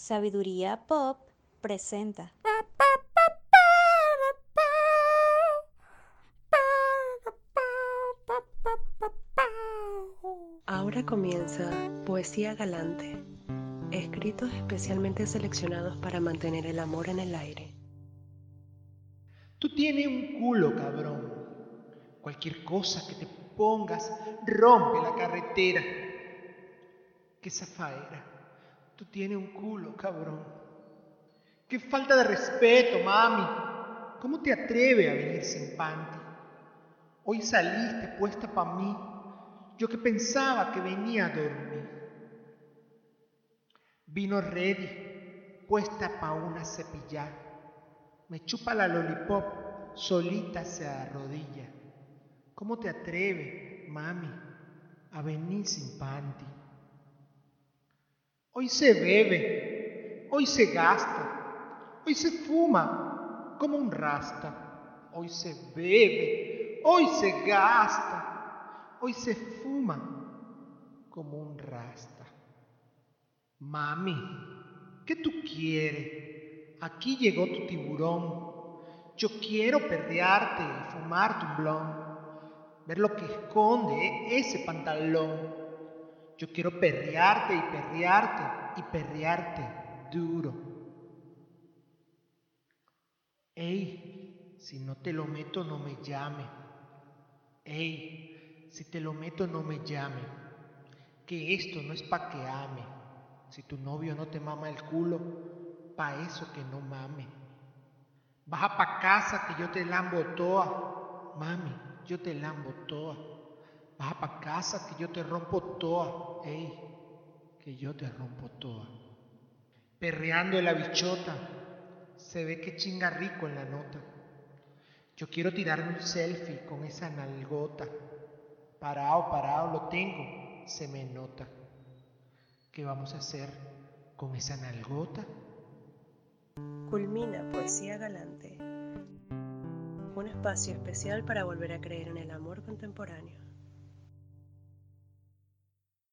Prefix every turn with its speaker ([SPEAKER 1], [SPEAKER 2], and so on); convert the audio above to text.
[SPEAKER 1] Sabiduría Pop presenta.
[SPEAKER 2] Ahora comienza Poesía Galante, escritos especialmente seleccionados para mantener el amor en el aire.
[SPEAKER 3] Tú tienes un culo, cabrón. Cualquier cosa que te pongas rompe la carretera. Qué zafaera. Tú tienes un culo, cabrón. Qué falta de respeto, mami. ¿Cómo te atreves a venir sin panty? Hoy saliste puesta para mí. Yo que pensaba que venía a dormir. Vino ready, puesta pa' una cepillada. Me chupa la lollipop, solita se arrodilla. ¿Cómo te atreves, mami, a venir sin panty? Hoy se bebe, hoy se gasta, hoy se fuma como un rasta. Hoy se bebe, hoy se gasta, hoy se fuma como un rasta. Mami, ¿qué tú quieres? Aquí llegó tu tiburón. Yo quiero perrearte y fumar tu blon, ver lo que esconde ese pantalón. Yo quiero perrearte y perrearte y perrearte duro. Ey, si no te lo meto no me llame. Ey, si te lo meto no me llame. Que esto no es pa' que ame. Si tu novio no te mama el culo, pa' eso que no mame. Baja pa' casa que yo te lambo toa. Mami, yo te lambo toa. Baja pa' casa que yo te rompo toa. Ey, que yo te rompo toa. Perreando en la bichota, se ve que chinga rico en la nota. Yo quiero tirarme un selfie con esa nalgota. Parado, parado lo tengo, se me nota. ¿Qué vamos a hacer con esa nalgota?
[SPEAKER 2] Culmina Poesía Galante, un espacio especial para volver a creer en el amor contemporáneo.